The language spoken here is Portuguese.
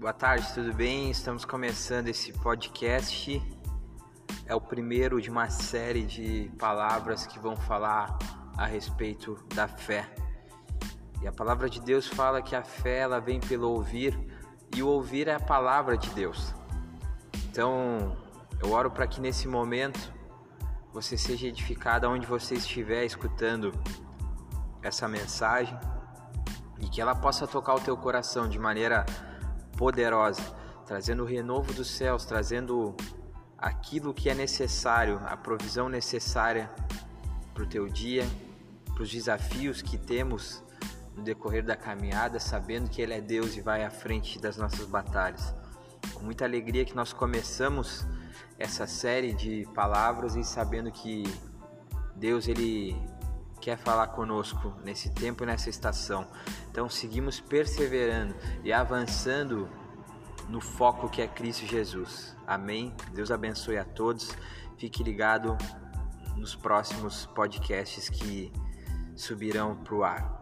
Boa tarde, tudo bem? Estamos começando esse podcast. É o primeiro de uma série de palavras que vão falar a respeito da fé. E a palavra de Deus fala que a fé ela vem pelo ouvir e o ouvir é a palavra de Deus. Então, eu oro para que nesse momento você seja edificado onde você estiver escutando essa mensagem e que ela possa tocar o teu coração de maneira poderosa, trazendo o renovo dos céus, trazendo aquilo que é necessário, a provisão necessária para o teu dia, para os desafios que temos no decorrer da caminhada, sabendo que Ele é Deus e vai à frente das nossas batalhas. Com muita alegria que nós começamos essa série de palavras e sabendo que Deus ele quer falar conosco nesse tempo e nessa estação. Então seguimos perseverando e avançando no foco que é Cristo Jesus. Amém. Deus abençoe a todos. Fique ligado nos próximos podcasts que subirão para o ar.